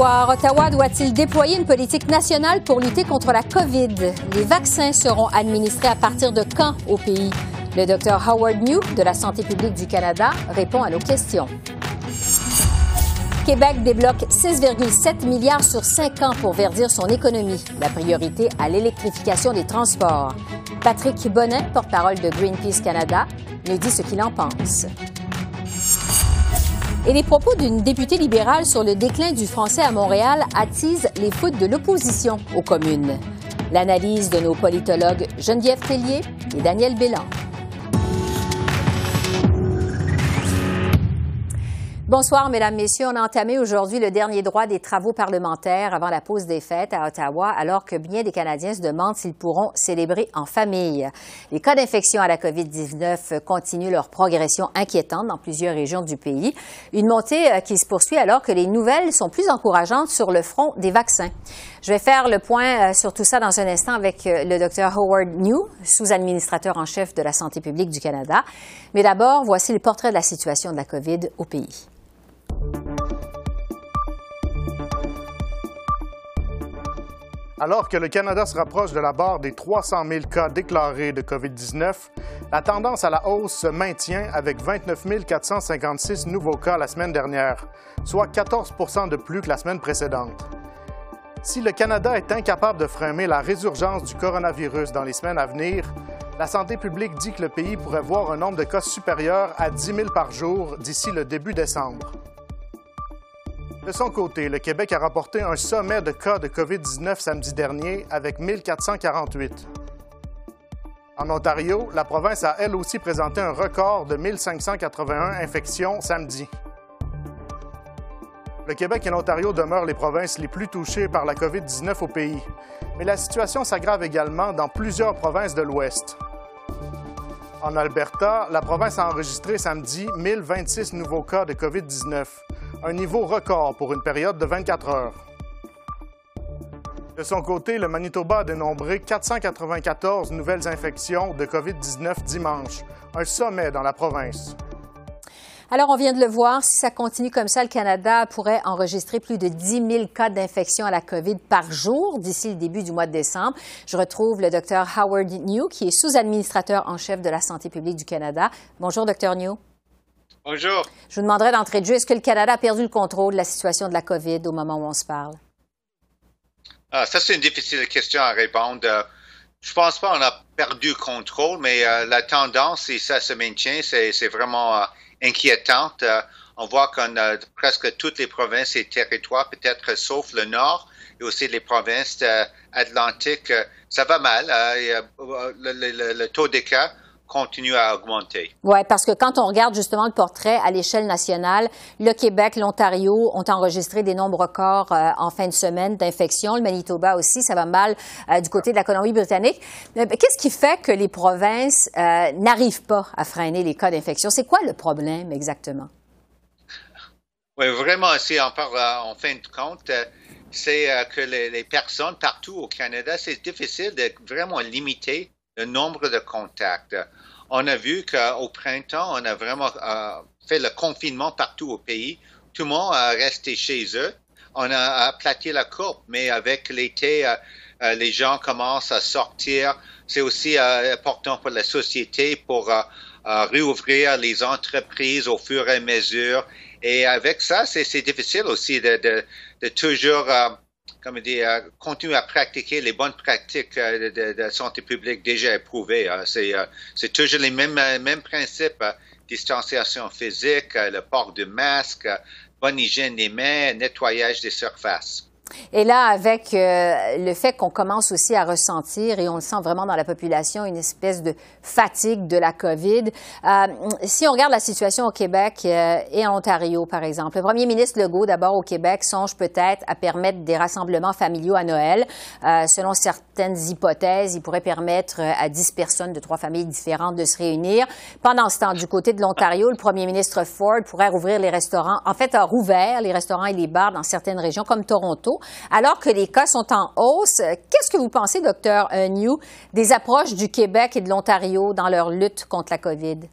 Ottawa doit-il déployer une politique nationale pour lutter contre la COVID? Les vaccins seront administrés à partir de quand au pays? Le docteur Howard New de la Santé publique du Canada répond à nos questions. Québec débloque 6,7 milliards sur 5 ans pour verdir son économie. La priorité à l'électrification des transports. Patrick Bonnet, porte-parole de Greenpeace Canada, nous dit ce qu'il en pense et les propos d'une députée libérale sur le déclin du français à Montréal attisent les foutes de l'opposition aux communes. L'analyse de nos politologues Geneviève Tellier et Daniel Bélan. Bonsoir, Mesdames, Messieurs. On a entamé aujourd'hui le dernier droit des travaux parlementaires avant la pause des fêtes à Ottawa, alors que bien des Canadiens se demandent s'ils pourront célébrer en famille. Les cas d'infection à la COVID-19 continuent leur progression inquiétante dans plusieurs régions du pays. Une montée euh, qui se poursuit alors que les nouvelles sont plus encourageantes sur le front des vaccins. Je vais faire le point euh, sur tout ça dans un instant avec euh, le Dr Howard New, sous-administrateur en chef de la santé publique du Canada. Mais d'abord, voici le portrait de la situation de la COVID au pays. Alors que le Canada se rapproche de la barre des 300 000 cas déclarés de COVID-19, la tendance à la hausse se maintient avec 29 456 nouveaux cas la semaine dernière, soit 14 de plus que la semaine précédente. Si le Canada est incapable de freiner la résurgence du coronavirus dans les semaines à venir, la santé publique dit que le pays pourrait voir un nombre de cas supérieur à 10 000 par jour d'ici le début décembre. De son côté, le Québec a rapporté un sommet de cas de COVID-19 samedi dernier avec 1448. En Ontario, la province a elle aussi présenté un record de 1581 infections samedi. Le Québec et l'Ontario demeurent les provinces les plus touchées par la COVID-19 au pays, mais la situation s'aggrave également dans plusieurs provinces de l'Ouest. En Alberta, la province a enregistré samedi 1026 nouveaux cas de COVID-19, un niveau record pour une période de 24 heures. De son côté, le Manitoba a dénombré 494 nouvelles infections de COVID-19 dimanche, un sommet dans la province. Alors, on vient de le voir, si ça continue comme ça, le Canada pourrait enregistrer plus de 10 000 cas d'infection à la COVID par jour d'ici le début du mois de décembre. Je retrouve le docteur Howard New, qui est sous-administrateur en chef de la santé publique du Canada. Bonjour, docteur New. Bonjour. Je vous demanderai d'entrée de jeu, est-ce que le Canada a perdu le contrôle de la situation de la COVID au moment où on se parle? Ah, ça, c'est une difficile question à répondre. Euh, je pense pas qu'on a perdu le contrôle, mais euh, la tendance, si ça se maintient, c'est vraiment euh, inquiétant. on voit qu'on a presque toutes les provinces et territoires, peut-être sauf le nord, et aussi les provinces atlantiques, ça va mal. le, le taux de cas continue à augmenter. Oui, parce que quand on regarde justement le portrait à l'échelle nationale, le Québec, l'Ontario ont enregistré des nombres records euh, en fin de semaine d'infections. Le Manitoba aussi, ça va mal euh, du côté de la Colombie-Britannique. Euh, qu'est-ce qui fait que les provinces n'arrivent pas à freiner les cas d'infection? C'est quoi le problème exactement? Oui, vraiment, si on parle en fin de compte, c'est que les, les personnes partout au Canada, c'est difficile de vraiment limiter le nombre de contacts. On a vu qu'au printemps, on a vraiment euh, fait le confinement partout au pays. Tout le monde a resté chez eux. On a aplati la courbe, mais avec l'été, euh, euh, les gens commencent à sortir. C'est aussi important pour la société pour réouvrir les entreprises au fur et à mesure. Et avec ça, c'est difficile aussi de, toujours comme dit, euh, continuer à pratiquer les bonnes pratiques euh, de, santé publique déjà éprouvées. Hein. Euh, c'est, toujours les mêmes, mêmes principes. distanciation physique, le port de masque, bonne hygiène des mains, nettoyage des surfaces. Et là, avec euh, le fait qu'on commence aussi à ressentir, et on le sent vraiment dans la population, une espèce de fatigue de la COVID. Euh, si on regarde la situation au Québec euh, et en Ontario, par exemple, le premier ministre Legault, d'abord au Québec, songe peut-être à permettre des rassemblements familiaux à Noël. selon certaines hypothèses, il pourrait permettre à 10 personnes de trois familles différentes de se réunir. Pendant ce temps, du côté de l'Ontario, le premier ministre Ford pourrait rouvrir les restaurants, en fait, a rouvert les restaurants et les bars dans certaines régions comme Toronto alors que les cas sont en hausse. Qu'est-ce que vous pensez, docteur New, des approches du Québec et de l'Ontario dans leur lutte contre la COVID?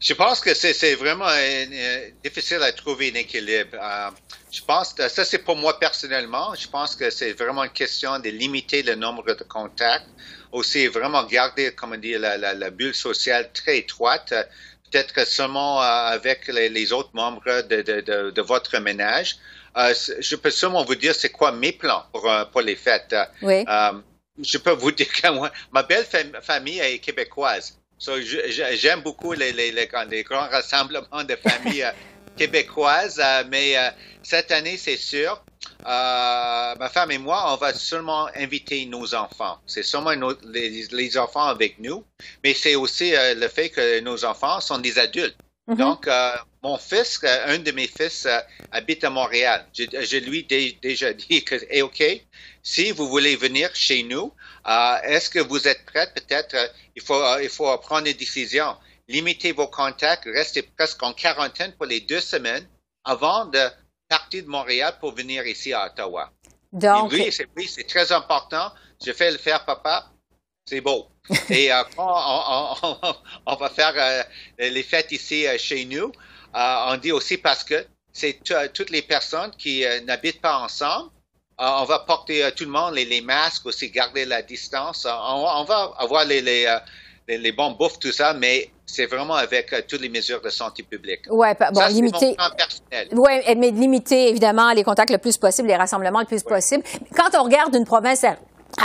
Je pense que c'est vraiment euh, euh, difficile à trouver un équilibre. Euh, je pense que ça, c'est pour moi personnellement. Je pense que c'est vraiment une question de limiter le nombre de contacts. Aussi, vraiment garder, comment dire, la, bulle sociale très étroite. Peut-être seulement avec les, autres membres de votre ménage. Euh, je peux seulement vous dire c'est quoi mes plans pour, euh, pour les fêtes. Oui. Euh, je peux vous dire que moi, ma belle famille est québécoise. J'aime beaucoup les, les, les, grands rassemblements de familles québécoises, mais cette année, c'est sûr, ma femme et moi, on va seulement inviter nos enfants. C'est seulement les, les, enfants avec nous, mais c'est aussi le fait que nos enfants sont des adultes. Mm-hmm. Donc, euh, mon fils, euh, un de mes fils, euh, habite à Montréal. Je, lui ai déjà dit que, hey, OK, si vous voulez venir chez nous, est-ce que vous êtes prêts? Peut-être, il, faut, il faut prendre une décision. Limitez vos contacts, restez presque en quarantaine pour les deux semaines avant de partir de Montréal pour venir ici à Ottawa. Donc, oui, c'est très important. Je fais le faire, papa. C'est beau. Et euh, quand on, va faire euh, les fêtes ici euh, chez nous, on dit aussi parce que c'est toutes les personnes qui n'habitent pas ensemble. on va porter tout le monde les, masques aussi, garder la distance. On, va avoir les, les, les, bons bouffes, tout ça, mais c'est vraiment avec toutes les mesures de santé publique. Oui, bon, limiter. Oui, mais limiter évidemment les contacts le plus possible, les rassemblements le plus possible. Quand on regarde une province à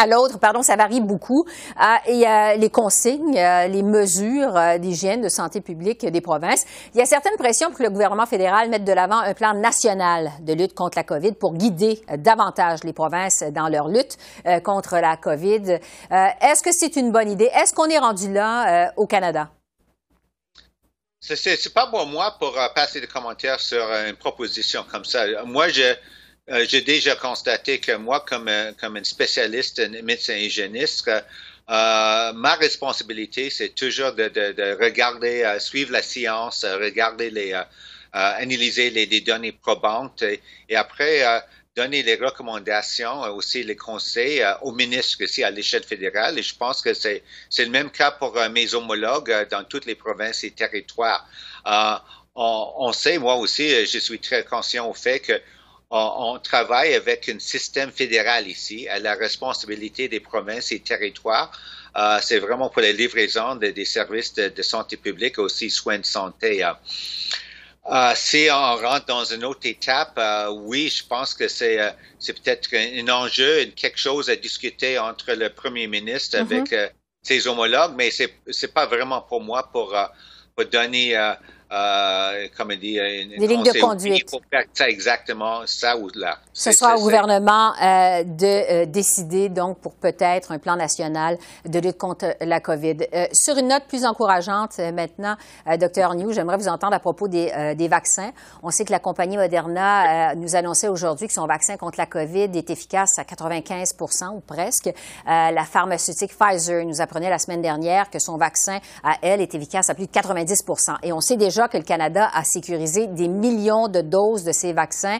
l'autre, pardon, ça varie beaucoup. Euh, il y a les consignes, euh, les mesures euh, d'hygiène, de santé publique des provinces. Il y a certaines pressions pour que le gouvernement fédéral mette de l'avant un plan national de lutte contre la COVID pour guider davantage les provinces dans leur lutte contre la COVID. Est-ce que c'est une bonne idée? Est-ce qu'on est rendu là au Canada? C'est pas pour moi pour passer des commentaires sur une proposition comme ça. Moi, je euh, j'ai déjà constaté que moi, comme, euh, comme un spécialiste, un médecin hygiéniste, euh, ma responsabilité, c'est toujours de, de, de regarder, suivre la science, regarder les, analyser les, les, données probantes et, et après donner les recommandations, aussi les conseils aux ministres ici à l'échelle fédérale. Et je pense que c'est le même cas pour mes homologues dans toutes les provinces et territoires. On, on, sait, moi aussi, je suis très conscient au fait que on, travaille avec un système fédéral ici, à la responsabilité des provinces et territoires. Euh, c'est vraiment pour la livraison des services de, santé publique, aussi soins de santé. Euh. Euh, si on rentre dans une autre étape, oui, je pense que c'est peut-être un, enjeu, quelque chose à discuter entre le premier ministre mm-hmm. avec ses homologues, mais c'est c'est pas vraiment pour moi pour pour donner euh, comme dit, une, des lignes de conduite. Pour faire ça exactement ça ou là. Ce soit au gouvernement euh, de euh, décider donc pour peut-être un plan national de lutte contre la COVID. Euh, sur une note plus encourageante maintenant, docteur New, j'aimerais vous entendre à propos des, des, vaccins. On sait que la compagnie Moderna nous annonçait aujourd'hui que son vaccin contre la COVID est efficace à 95% ou presque. la pharmaceutique Pfizer nous apprenait la semaine dernière que son vaccin à elle est efficace à plus de 90% Et on sait déjà que le Canada a sécurisé des millions de doses de ces vaccins.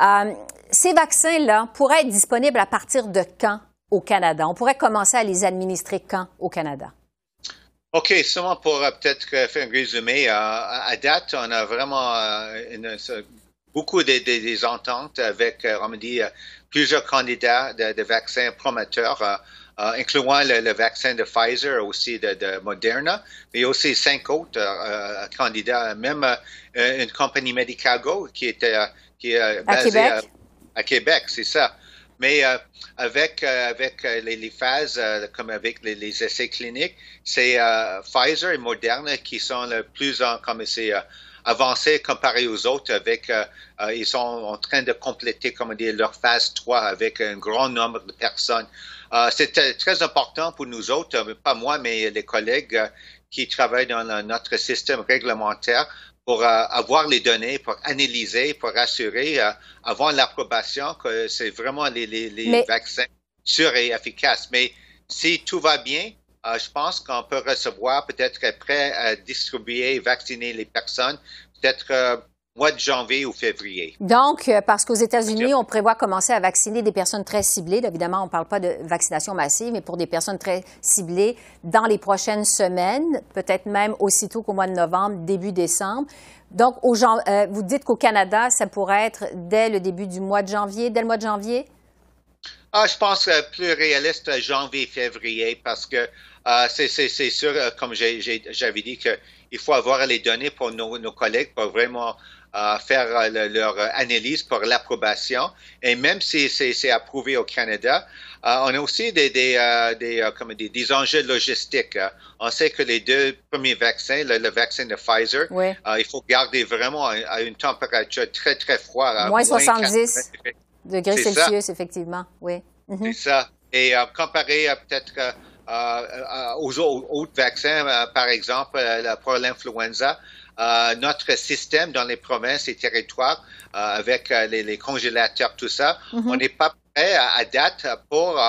Euh, ces vaccins-là pourraient être disponibles à partir de quand au Canada? On pourrait commencer à les administrer quand au Canada? OK, seulement pour euh, peut-être faire un résumé. Euh, à date, on a vraiment beaucoup de, ententes avec, on me dit, plusieurs candidats de, vaccins prometteurs. Euh, incluant le, vaccin de Pfizer, aussi de, Moderna, mais aussi cinq autres euh, candidats, même euh, une compagnie Medicago qui était qui est basée à Québec, c'est ça. Mais avec avec les, phases comme avec les, essais cliniques, c'est Pfizer et Moderna qui sont le plus en comme c'est avancé comparé aux autres avec, ils sont en train de compléter, comme dire, leur phase 3 avec un grand nombre de personnes. c'est très important pour nous autres, pas moi, mais les collègues qui travaillent dans notre système réglementaire pour avoir les données, pour analyser, pour assurer avant l'approbation que c'est vraiment les, les, les vaccins sûrs et efficaces. Mais si tout va bien, euh, je pense qu'on peut recevoir, peut-être prêt à distribuer et vacciner les personnes, peut-être euh, mois de janvier ou février. Donc, euh, parce qu'aux États-Unis, on prévoit commencer à vacciner des personnes très ciblées. évidemment, on ne parle pas de vaccination massive, mais pour des personnes très ciblées dans les prochaines semaines, peut-être même aussitôt qu'au mois de novembre, début décembre. Donc, aux gens, vous dites qu'au Canada, ça pourrait être dès le début du mois de janvier, dès le mois de janvier? Ah, je pense que plus réaliste janvier-février parce que euh, c'est sûr, euh, comme j'avais dit, qu'il faut avoir les données pour nos, collègues pour vraiment euh, faire leur analyse pour l'approbation. Et même si c'est approuvé au Canada, on a aussi des, des, des, comme des, des, enjeux logistiques. On sait que les deux premiers vaccins, le, vaccin de Pfizer, il faut garder vraiment à, une température très, très froide. Moins, 70 degrés Celsius, effectivement. Oui. C'est ça. Et comparé à peut-être euh, euh, aux autres vaccins, euh, par exemple pour l'influenza, notre système dans les provinces et territoires, avec les, congélateurs, tout ça, mm-hmm. on n'est pas prêt à, date pour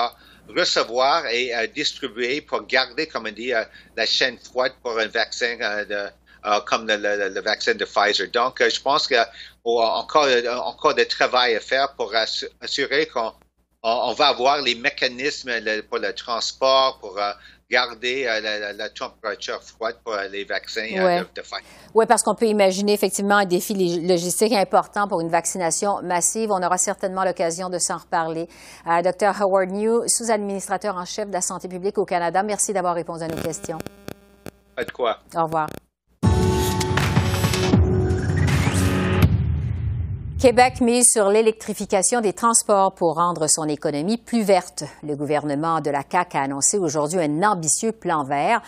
recevoir et distribuer, pour garder, comme on dit, la chaîne froide pour un vaccin de, comme le, vaccin de Pfizer. Donc, je pense qu'il y a encore, encore de travail à faire pour assurer qu'on on, va avoir les mécanismes pour le transport, pour euh, garder euh, la, température froide pour euh, les vaccins de, Pfizer. Oui, parce qu'on peut imaginer effectivement un défi logistique important pour une vaccination massive. On aura certainement l'occasion de s'en reparler. Dr. Howard New, sous-administrateur en chef de la santé publique au Canada, merci d'avoir répondu à nos questions. Pas de quoi. Au revoir. Québec mise sur l'électrification des transports pour rendre son économie plus verte. Le gouvernement de la CAQ a annoncé aujourd'hui un ambitieux plan vert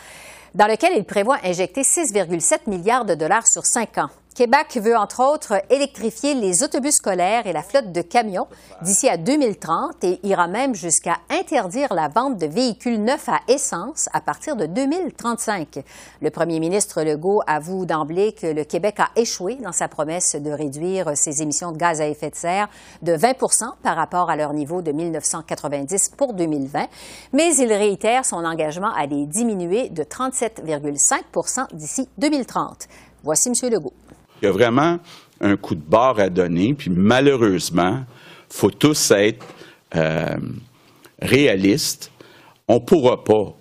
dans lequel il prévoit injecter 6,7 milliards de dollars sur cinq ans. Québec veut, entre autres, électrifier les autobus scolaires et la flotte de camions d'ici à 2030 et ira même jusqu'à interdire la vente de véhicules neufs à essence à partir de 2035. Le premier ministre Legault avoue d'emblée que le Québec a échoué dans sa promesse de réduire ses émissions de gaz à effet de serre de 20% par rapport à leur niveau de 1990 pour 2020, mais il réitère son engagement à les diminuer de 37,5% d'ici 2030. Voici M. Legault. Il y a vraiment un coup de barre à donner, puis malheureusement, il faut tous être euh, réalistes. On ne pourra pas,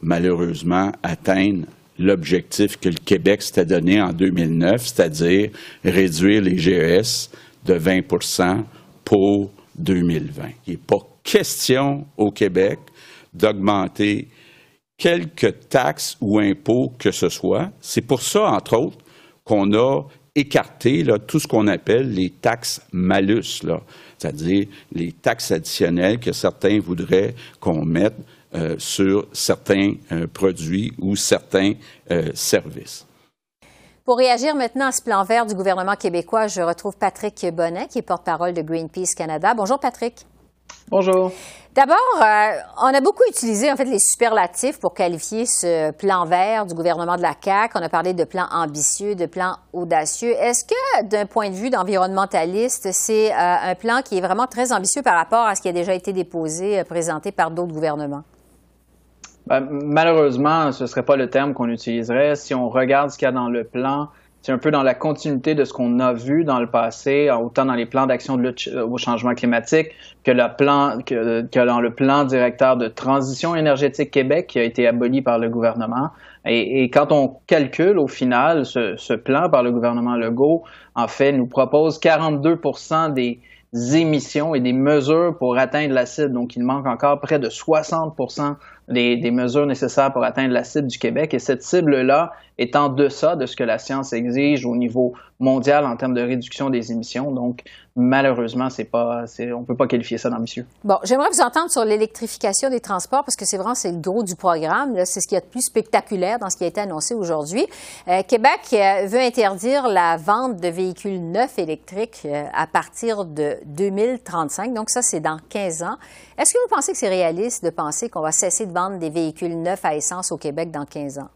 malheureusement, atteindre l'objectif que le Québec s'était donné en 2009, c'est-à-dire réduire les GES de 20% pour 2020. Il n'est pas question au Québec d'augmenter quelques taxes ou impôts que ce soit. C'est pour ça, entre autres, qu'on a écarter tout ce qu'on appelle les taxes malus, c'est-à-dire les taxes additionnelles que certains voudraient qu'on mette euh, sur certains euh, produits ou certains euh, services. Pour réagir maintenant à ce plan vert du gouvernement québécois, je retrouve Patrick Bonnet, qui est porte-parole de Greenpeace Canada. Bonjour, Patrick. Bonjour. D'abord, euh, on a beaucoup utilisé en fait les superlatifs pour qualifier ce plan vert du gouvernement de la CAQ. On a parlé de plan ambitieux, de plan audacieux. Est-ce que, d'un point de vue d'environnementaliste, c'est euh, un plan qui est vraiment très ambitieux par rapport à ce qui a déjà été déposé, euh, présenté par d'autres gouvernements? Ben, malheureusement, ce ne serait pas le terme qu'on utiliserait. Si on regarde ce qu'il y a dans le plan, c'est un peu dans la continuité de ce qu'on a vu dans le passé, autant dans les plans d'action euh, au changement climatique que, dans le plan directeur de transition énergétique Québec qui a été aboli par le gouvernement. Et, quand on calcule au final ce, plan par le gouvernement Legault, en fait, nous propose 42% des émissions et des mesures pour atteindre la cible. Donc, il manque encore près de 60 des, mesures nécessaires pour atteindre la cible du Québec. Et cette cible-là est en deçà de ce que la science exige au niveau mondial en termes de réduction des émissions. Donc, malheureusement, c'est pas, on ne peut pas qualifier ça d'ambitieux. Bon, j'aimerais vous entendre sur l'électrification des transports parce que c'est vraiment c'est le gros du programme. C'est ce qui est a de plus spectaculaire dans ce qui a été annoncé aujourd'hui. Euh, Québec euh, veut interdire la vente de véhicules neufs électriques euh, à partir de 2035. Donc ça, c'est dans 15 ans. Est-ce que vous pensez que c'est réaliste de penser qu'on va cesser de vendre des véhicules neufs à essence au Québec dans 15 ans?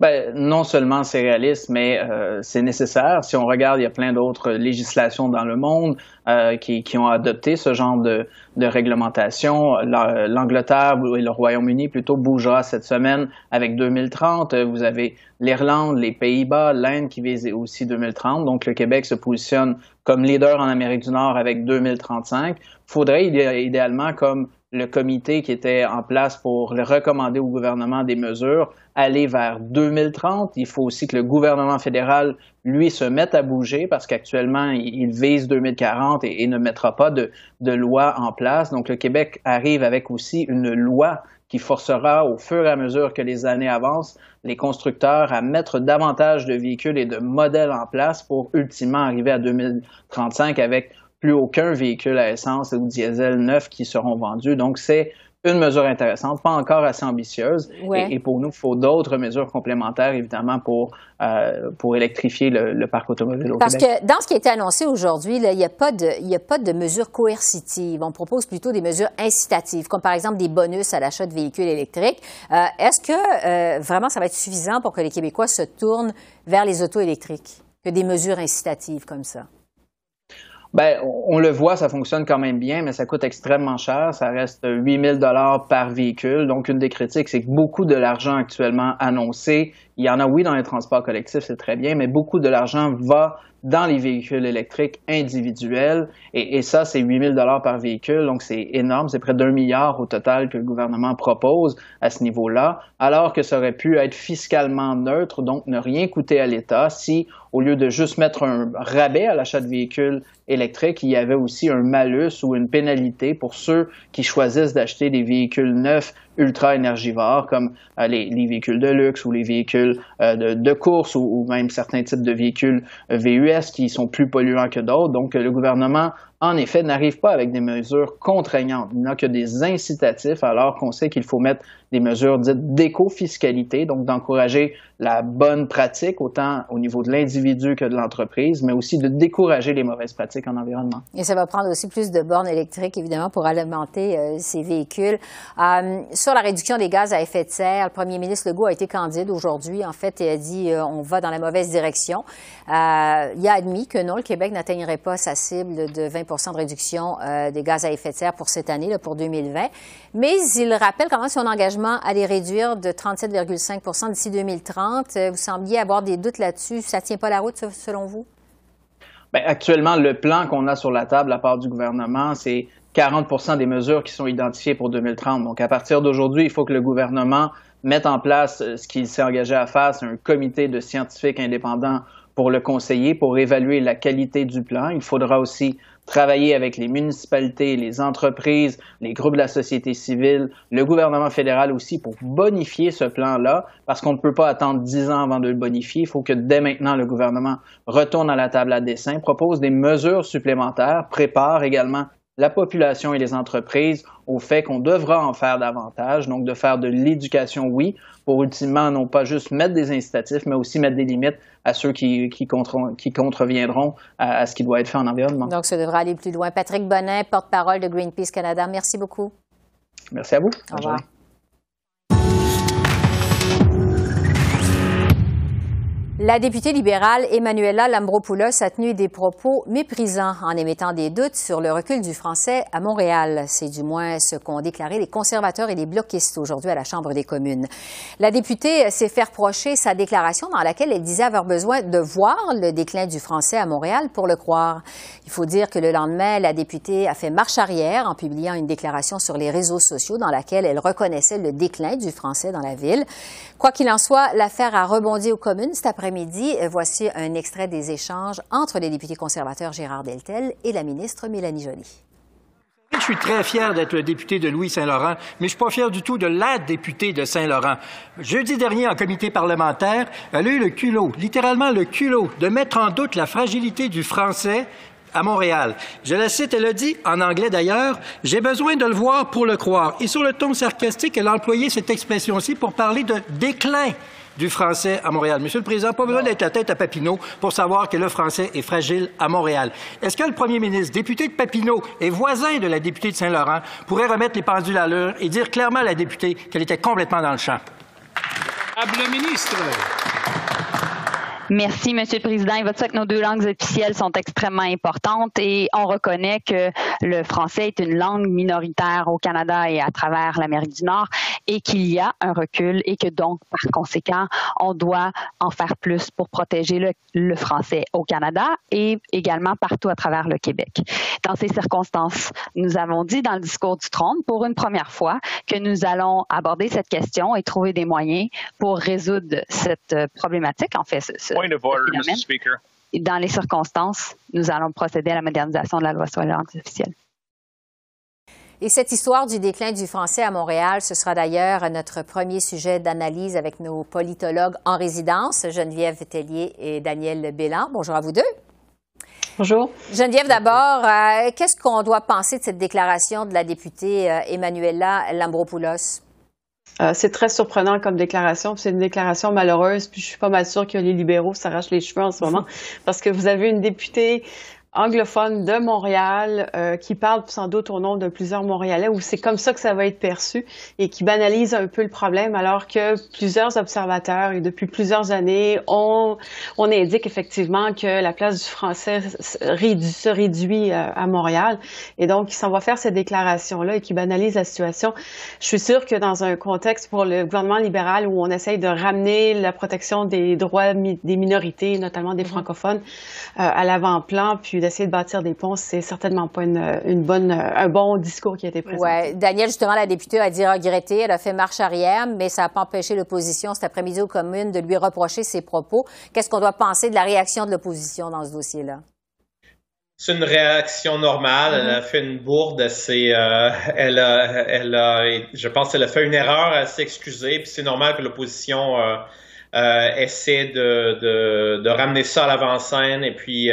Ben, non seulement c'est réaliste, mais euh, c'est nécessaire. Si on regarde, il y a plein d'autres législations dans le monde euh, qui, qui, ont adopté ce genre de, de réglementation. L'Angleterre et le Royaume-Uni plutôt bougera cette semaine avec 2030. Vous avez l'Irlande, les Pays-Bas, l'Inde qui vise aussi 2030. Donc le Québec se positionne comme leader en Amérique du Nord avec 2035. Faudrait idéalement comme le comité qui était en place pour recommander au gouvernement des mesures, aller vers 2030. Il faut aussi que le gouvernement fédéral, lui, se mette à bouger parce qu'actuellement, il vise 2040 et, ne mettra pas de, de loi en place. Donc, le Québec arrive avec aussi une loi qui forcera, au fur et à mesure que les années avancent, les constructeurs à mettre davantage de véhicules et de modèles en place pour ultimement arriver à 2035 avec plus aucun véhicule à essence ou diesel neuf qui seront vendus. Donc, c'est une mesure intéressante, pas encore assez ambitieuse. Et, pour nous, il faut d'autres mesures complémentaires, évidemment, pour, euh, pour électrifier le, parc automobile au Parce que dans ce qui a été annoncé aujourd'hui, il n'y a, pas de, a pas de mesures coercitives. On propose plutôt des mesures incitatives, comme par exemple des bonus à l'achat de véhicules électriques. Euh, est-ce que euh, vraiment ça va être suffisant pour que les Québécois se tournent vers les autos électriques, que des mesures incitatives comme ça? Ben, on le voit, ça fonctionne quand même bien, mais ça coûte extrêmement cher. Ça reste 8000 dollars par véhicule. Donc, une des critiques, c'est que beaucoup de l'argent actuellement annoncé, il y en a, oui, dans les transports collectifs, c'est très bien, mais beaucoup de l'argent va dans les véhicules électriques individuels. Et, et ça, c'est 8000 dollars par véhicule. Donc, c'est énorme. C'est près d'un milliard au total que le gouvernement propose à ce niveau-là, alors que ça aurait pu être fiscalement neutre, donc ne rien coûter à l'État si, au lieu de juste mettre un rabais à l'achat de véhicules électrique, il y avait aussi un malus ou une pénalité pour ceux qui choisissent d'acheter des véhicules neufs ultra énergivores comme euh, les, véhicules de luxe ou les véhicules euh, de, course ou, même certains types de véhicules euh, VUS qui sont plus polluants que d'autres. Donc le gouvernement en effet, n'arrive pas avec des mesures contraignantes. Il n'a que des incitatifs, alors qu'on sait qu'il faut mettre des mesures dites d'éco-fiscalité, donc d'encourager la bonne pratique, autant au niveau de l'individu que de l'entreprise, mais aussi de décourager les mauvaises pratiques en environnement. Et ça va prendre aussi plus de bornes électriques, évidemment, pour alimenter euh, ces véhicules. Euh, sur la réduction des gaz à effet de serre, le premier ministre Legault a été candide aujourd'hui, en fait, et a dit euh, on va dans la mauvaise direction. il a admis que non, le Québec n'atteignerait pas sa cible de 20 de réduction euh, des gaz à effet de serre pour cette année, pour 2020. Mais il rappelle quand même son engagement à les réduire de 37,5 d'ici 2030. Euh, vous sembliez avoir des doutes là-dessus. Ça ne tient pas la route, selon vous? Bien, actuellement, le plan qu'on a sur la table la part du gouvernement, c'est 40% des mesures qui sont identifiées pour 2030. Donc, à partir d'aujourd'hui, il faut que le gouvernement mette en place euh, ce qu'il s'est engagé à faire, c'est un comité de scientifiques indépendants pour le conseiller, pour évaluer la qualité du plan. Il faudra aussi travailler avec les municipalités, les entreprises, les groupes de la société civile, le gouvernement fédéral aussi pour bonifier ce plan-là, parce qu'on ne peut pas attendre dix ans avant de le bonifier. Il faut que dès maintenant, le gouvernement retourne à la table à dessin, propose des mesures supplémentaires, prépare également la population et les entreprises au fait qu'on devra en faire davantage, donc de faire de l'éducation, oui, pour ultimement non pas juste mettre des incitatifs, mais aussi mettre des limites à ceux qui, qui, qui contreviendront à, ce qui doit être fait en environnement. Donc, ça devra aller plus loin. Patrick Bonin, porte-parole de Greenpeace Canada, merci beaucoup. Merci à vous. Au revoir. La députée libérale Emmanuela Lambropoulos a tenu des propos méprisants en émettant des doutes sur le recul du français à Montréal. C'est du moins ce qu'ont déclaré les conservateurs et les bloquistes aujourd'hui à la Chambre des communes. La députée s'est fait reprocher sa déclaration dans laquelle elle disait avoir besoin de voir le déclin du français à Montréal pour le croire. Il faut dire que le lendemain, la députée a fait marche arrière en publiant une déclaration sur les réseaux sociaux dans laquelle elle reconnaissait le déclin du français dans la ville. Quoi qu'il en soit, l'affaire a rebondi aux communes cet après midi Voici un extrait des échanges entre les députés conservateurs Gérard Deltel et la ministre Mélanie Joly. je suis très fier d'être le député de Louis-Saint-Laurent, mais je suis pas fier du tout de la députée de Saint-Laurent. Jeudi dernier, en comité parlementaire, elle a eu le culot, littéralement le culot, de mettre en doute la fragilité du français à Montréal. Je la cite, elle a dit, en anglais d'ailleurs, J'ai besoin de le voir pour le croire. Et sur le ton sarcastique, elle a employé cette expression-ci pour parler de déclin du français à Montréal. Monsieur le Président, pas besoin d'être la tête à Papineau pour savoir que le français est fragile à Montréal. Est-ce que le premier ministre, député de Papineau et voisin de la députée de Saint-Laurent, pourrait remettre les pendules à l'heure et dire clairement à la députée qu'elle était complètement dans le champ? Le ministre. Merci, Monsieur le Président. Il va dire que nos deux langues officielles sont extrêmement importantes et on reconnaît que le français est une langue minoritaire au Canada et à travers l'Amérique du Nord et qu'il y a un recul et que donc, par conséquent, on doit en faire plus pour protéger le, le français au Canada et également partout à travers le Québec. Dans ces circonstances, nous avons dit dans le discours du trône, pour une première fois, que nous allons aborder cette question et trouver des moyens pour résoudre cette problématique, en fait, ce, ce, Point of order, Mr. Speaker. dans les circonstances, nous allons procéder à la modernisation de la loi sur les langues officielles. Et cette histoire du déclin du français à Montréal, ce sera d'ailleurs notre premier sujet d'analyse avec nos politologues en résidence, Geneviève Tellier et Daniel Bélan. Bonjour à vous deux. Bonjour. Geneviève, d'abord, euh, qu'est-ce qu'on doit penser de cette déclaration de la députée euh, Emmanuela Lambropoulos? Euh, c'est très surprenant comme déclaration. C'est une déclaration malheureuse. Puis je suis pas mal sûre que les libéraux s'arrachent les cheveux en ce moment parce que vous avez une députée anglophone de Montréal euh, qui parle sans doute au nom de plusieurs Montréalais où c'est comme ça que ça va être perçu et qui banalise un peu le problème alors que plusieurs observateurs et depuis plusieurs années on, on indique effectivement que la place du français se réduit euh, à Montréal et donc il s'en va faire cette déclaration là et qui banalise la situation. Je suis sûre que dans un contexte pour le gouvernement libéral où on essaye de ramener la protection des droits des minorités, notamment des francophones, euh, à l'avant-plan puis d'essayer de bâtir des ponts, c'est certainement pas une, une, bonne, un bon discours qui a été présenté. Ouais. Daniel, justement, la députée a dit regretter, elle a fait marche arrière, mais ça n'a pas empêché l'opposition cet après-midi aux communes de lui reprocher ses propos. Qu'est-ce qu'on doit penser de la réaction de l'opposition dans ce dossier-là? C'est une réaction normale. Elle a fait une bourde. C'est, euh, elle a, elle a, je pense qu'elle a fait une erreur. Elle s'est excusée. Puis c'est normal que l'opposition euh, euh, essaie de, de, de, ramener ça à l'avant-scène et puis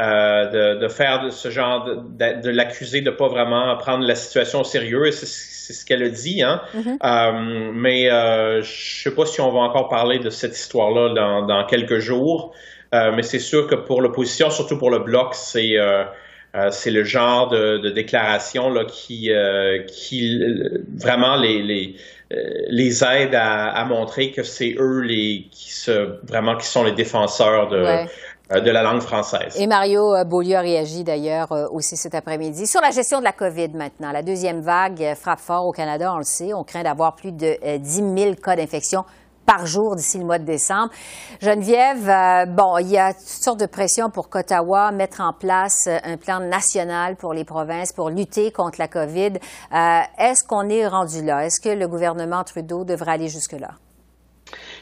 euh, de, de, faire de ce genre de, de, de l'accuser de pas vraiment prendre la situation au sérieux. C'est, c'est ce qu'elle a dit, hein. Mm-hmm. Euh, mais euh, je sais pas si on va encore parler de cette histoire-là dans, dans quelques jours. Euh, mais c'est sûr que pour l'opposition, surtout pour le bloc, c'est euh, c'est le genre de, de déclaration là, qui, qui vraiment les, les, les aide à, à montrer que c'est eux les qui se vraiment qui sont les défenseurs de. Ouais de la langue française. Et Mario Beaulieu a réagi d'ailleurs aussi cet après-midi. Sur la gestion de la COVID maintenant, la deuxième vague frappe fort au Canada, on le sait. On craint d'avoir plus de 10 000 cas d'infection par jour d'ici le mois de décembre. Geneviève, euh, bon, il y a toutes sortes de pressions pour qu'Ottawa mette en place un plan national pour les provinces pour lutter contre la COVID. Euh, Est-ce qu'on est rendu là? Est-ce que le gouvernement Trudeau devrait aller jusque-là?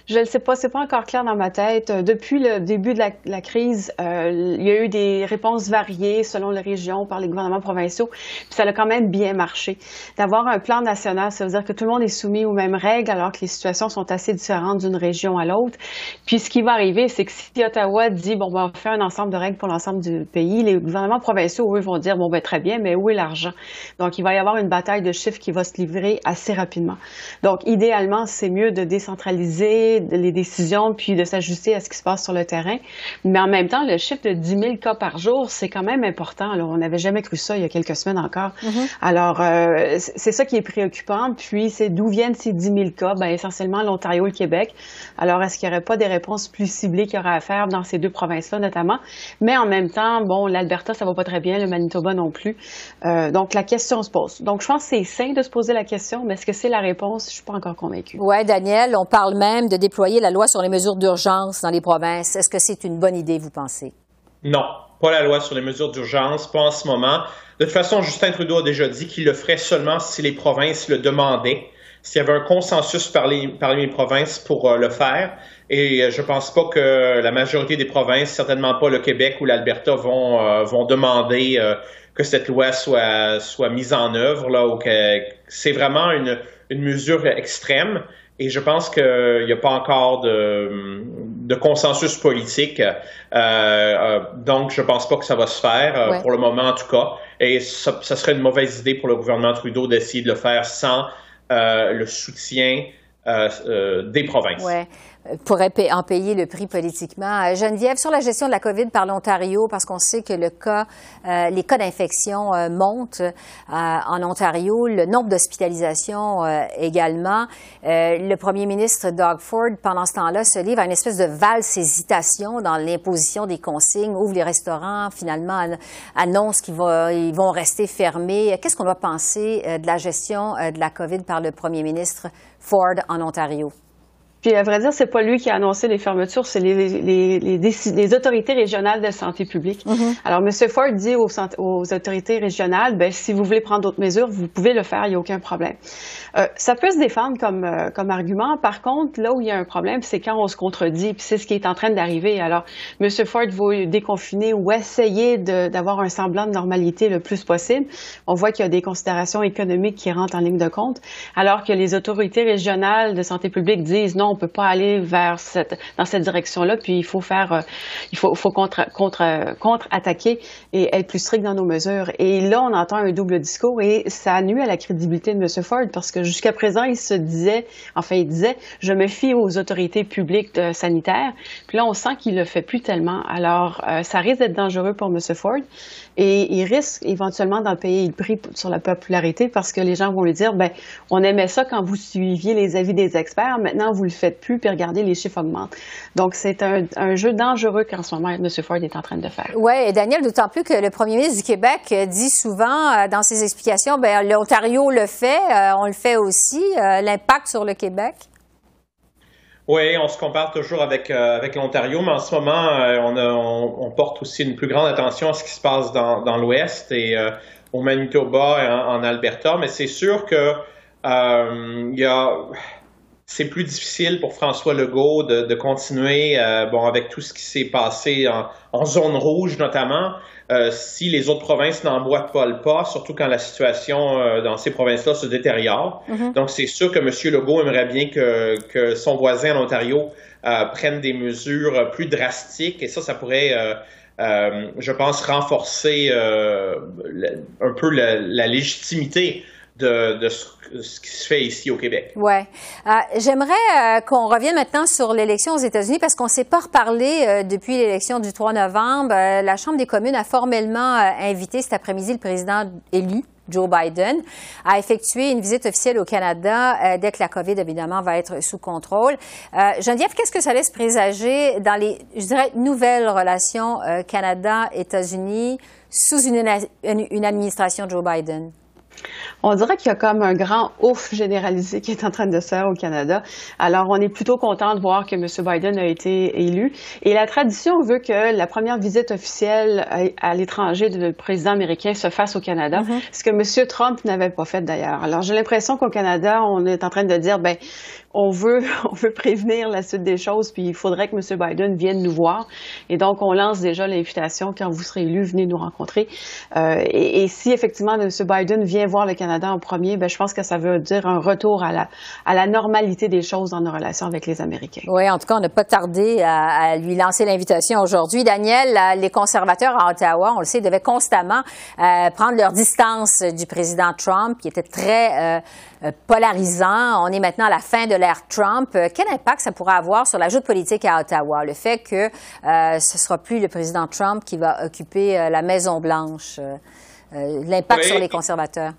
Je ne sais pas, c'est pas encore clair dans ma tête. Depuis le début de la, crise, euh, il y a eu des réponses variées selon les régions par les gouvernements provinciaux, puis ça a quand même bien marché. D'avoir un plan national, ça veut dire que tout le monde est soumis aux mêmes règles alors que les situations sont assez différentes d'une région à l'autre. Puis ce qui va arriver, c'est que si Ottawa dit bon, ben, on faire un ensemble de règles pour l'ensemble du pays, les gouvernements provinciaux, eux, vont dire bon, ben très bien, mais où est l'argent? Donc il va y avoir une bataille de chiffres qui va se livrer assez rapidement. Donc idéalement, c'est mieux de décentraliser les décisions puis de s'ajuster à ce qui se passe sur le terrain. Mais en même temps, le chiffre de 10 000 cas par jour, c'est quand même important. Alors, on n'avait jamais cru ça il y a quelques semaines encore. Mm-hmm. Alors, euh, c'est ça qui est préoccupant. Puis, c'est d'où viennent ces 10 000 cas? Ben, essentiellement l'Ontario et le Québec. Alors, est-ce qu'il n'y aurait pas des réponses plus ciblées qu'il y aurait à faire dans ces deux provinces-là, notamment? Mais en même temps, bon, l'Alberta, ça va pas très bien, le Manitoba non plus. Euh, donc, la question se pose. Donc, je pense que c'est sain de se poser la question, mais est-ce que c'est la réponse? Je suis pas encore convaincue. Ouais, Daniel, on parle même de déployer la loi sur les mesures d'urgence dans les provinces. Est-ce que c'est une bonne idée, vous pensez? Non, pas la loi sur les mesures d'urgence, pas en ce moment. De toute façon, Justin Trudeau a déjà dit qu'il le ferait seulement si les provinces le demandaient. s'il y avait un consensus parmi, les provinces pour le faire. Et je pense pas que la majorité des provinces, certainement pas le Québec ou l'Alberta, vont, vont demander que cette loi soit, mise en œuvre. C'est vraiment une mesure extrême. Et je pense qu'il n'y a pas encore de, de consensus politique. Euh, euh, donc, je ne pense pas que ça va se faire, euh, pour le moment en tout cas. Et ça, ça, serait une mauvaise idée pour le gouvernement Trudeau d'essayer de le faire sans le soutien des provinces pourrait en payer le prix politiquement. Euh, Geneviève, sur la gestion de la COVID par l'Ontario, parce qu'on sait que euh, les cas d'infection euh, montent en Ontario, le nombre d'hospitalisations également. le premier ministre Doug Ford, pendant ce temps-là, se livre à une espèce de valse hésitation dans l'imposition des consignes, ouvre les restaurants, finalement annonce qu'ils vont, ils vont rester fermés. Qu'est-ce qu'on doit penser de la gestion de la COVID par le premier ministre Ford en Ontario? Puis à vrai dire, c'est pas lui qui a annoncé les fermetures, c'est les, les, les, les, autorités régionales de santé publique. Mm-hmm. Alors, M. Ford dit aux, aux, autorités régionales, ben si vous voulez prendre d'autres mesures, vous pouvez le faire, il n'y a aucun problème. Euh, ça peut se défendre comme, euh, comme argument. Par contre, là où il y a un problème, c'est quand on se contredit, puis c'est ce qui est en train d'arriver. Alors, M. Ford veut déconfiner ou essayer d'avoir un semblant de normalité le plus possible. On voit qu'il y a des considérations économiques qui rentrent en ligne de compte, alors que les autorités régionales de santé publique disent non, on peut pas aller vers cette, dans cette direction-là, puis il faut faire, euh, il faut, faut contre, contre, contre-attaquer et être plus strict dans nos mesures. Et là, on entend un double discours et ça nuit à la crédibilité de M. Ford parce que jusqu'à présent, il se disait, enfin, il disait, je me fie aux autorités publiques euh, sanitaires. Puis là, on sent qu'il le fait plus tellement. Alors, euh, ça risque d'être dangereux pour M. Ford et il risque éventuellement d'en payer le prix sur la popularité parce que les gens vont lui dire, ben, on aimait ça quand vous suiviez les avis des experts, maintenant vous le faites plus, puis regardez, les chiffres augmentent. Donc, c'est un, jeu dangereux qu'en ce moment M. Ford est en train de faire. Oui, et Daniel, d'autant plus que le premier ministre du Québec dit souvent euh, dans ses explications, ben, l'Ontario le fait, euh, on le fait aussi, euh, l'impact sur le Québec. Oui, on se compare toujours avec, euh, avec l'Ontario, mais en ce moment, euh, on, on, porte aussi une plus grande attention à ce qui se passe dans, dans l'Ouest et euh, au Manitoba et en, Alberta. Mais c'est sûr que il y a c'est plus difficile pour François Legault de, de continuer bon avec tout ce qui s'est passé en, en, zone rouge notamment. Euh, si les autres provinces n'emboîtent pas le pas, surtout quand la situation euh, dans ces provinces-là se détériore. Mm-hmm. Donc, c'est sûr que M. Legault aimerait bien que, que son voisin en Ontario euh, prenne des mesures plus drastiques et ça, ça pourrait, je pense, renforcer un peu la, la légitimité de, de ce, qui se fait ici au Québec. Oui. Euh, J'aimerais euh, qu'on revienne maintenant sur l'élection aux États-Unis parce qu'on ne s'est pas reparlé euh, depuis l'élection du 3 novembre. Euh, la Chambre des communes a formellement invité cet après-midi le président élu. Joe Biden a effectué une visite officielle au Canada dès que la COVID, évidemment, va être sous contrôle. Geneviève, qu'est-ce que ça laisse présager dans les, je dirais, nouvelles relations Canada-États-Unis sous une, administration Joe Biden? On dirait qu'il y a comme un grand ouf généralisé qui est en train de se faire au Canada. Alors, on est plutôt content de voir que M. Biden a été élu. Et la tradition veut que la première visite officielle à, l'étranger du président américain se fasse au Canada, mm-hmm. ce que M. Trump n'avait pas fait d'ailleurs. Alors, j'ai l'impression qu'au Canada, on est en train de dire, ben, on veut, prévenir la suite des choses, puis il faudrait que M. Biden vienne nous voir. Et donc, on lance déjà l'invitation, quand vous serez élu, venez nous rencontrer. Euh, et, si effectivement M. Biden vient voir le Canada en premier, ben, je pense que ça veut dire un retour à la, la normalité des choses dans nos relations avec les Américains. Oui, en tout cas, on n'a pas tardé à, lui lancer l'invitation aujourd'hui. Daniel, les conservateurs à Ottawa, on le sait, devaient constamment euh, prendre leur distance du président Trump, qui était très... Euh, polarisant. On est maintenant à la fin de l'ère Trump. Euh, quel impact ça pourrait avoir sur la joute politique à Ottawa, le fait que euh, ce ne sera plus le président Trump qui va occuper la Maison-Blanche, l'impact sur les conservateurs?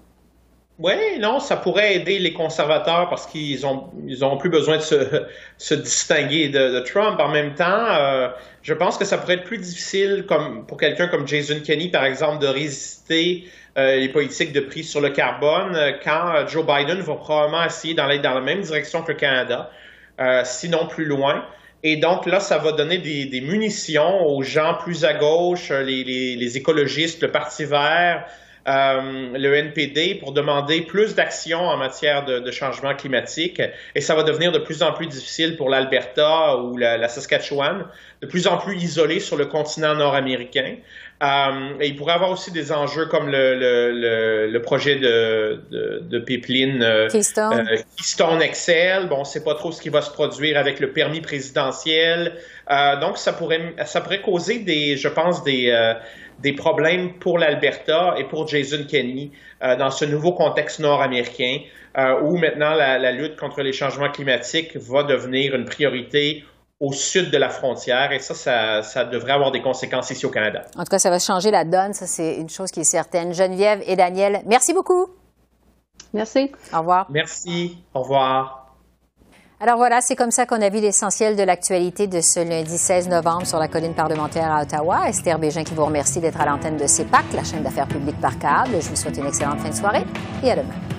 Oui, non, ça pourrait aider les conservateurs parce qu'ils ont ils ont plus besoin de se, se distinguer de, Trump. En même temps, je pense que ça pourrait être plus difficile comme pour quelqu'un comme Jason Kenney, par exemple, de résister euh, les politiques de prix sur le carbone euh, quand euh, Joe Biden va probablement essayer d'aller dans la même direction que le Canada, sinon plus loin. Et donc là, ça va donner des, munitions aux gens plus à gauche, les, écologistes, le Parti vert, euh, le NPD pour demander plus d'actions en matière de, changement climatique. Et ça va devenir de plus en plus difficile pour l'Alberta ou la, Saskatchewan, de plus en plus isolé sur le continent nord-américain. Euh, et il pourrait avoir aussi des enjeux comme le, projet de, de, pipeline euh, Keystone. Keystone Excel. Bon, on ne sait pas trop ce qui va se produire avec le permis présidentiel. donc, ça pourrait, ça pourrait causer des, je pense, des, des problèmes pour l'Alberta et pour Jason Kenney euh, dans ce nouveau contexte nord-américain euh, où maintenant la, lutte contre les changements climatiques va devenir une priorité au sud de la frontière et ça, ça, devrait avoir des conséquences ici au Canada. En tout cas, ça va changer la donne, ça c'est une chose qui est certaine. Geneviève et Daniel, merci beaucoup. Merci. Au revoir. Merci. Au revoir. Alors voilà, c'est comme ça qu'on a vu l'essentiel de l'actualité de ce lundi 16 novembre sur la colline parlementaire à Ottawa. Esther Bégin qui vous remercie d'être à l'antenne de CEPAC, la chaîne d'affaires publiques par câble. Je vous souhaite une excellente fin de soirée et à demain.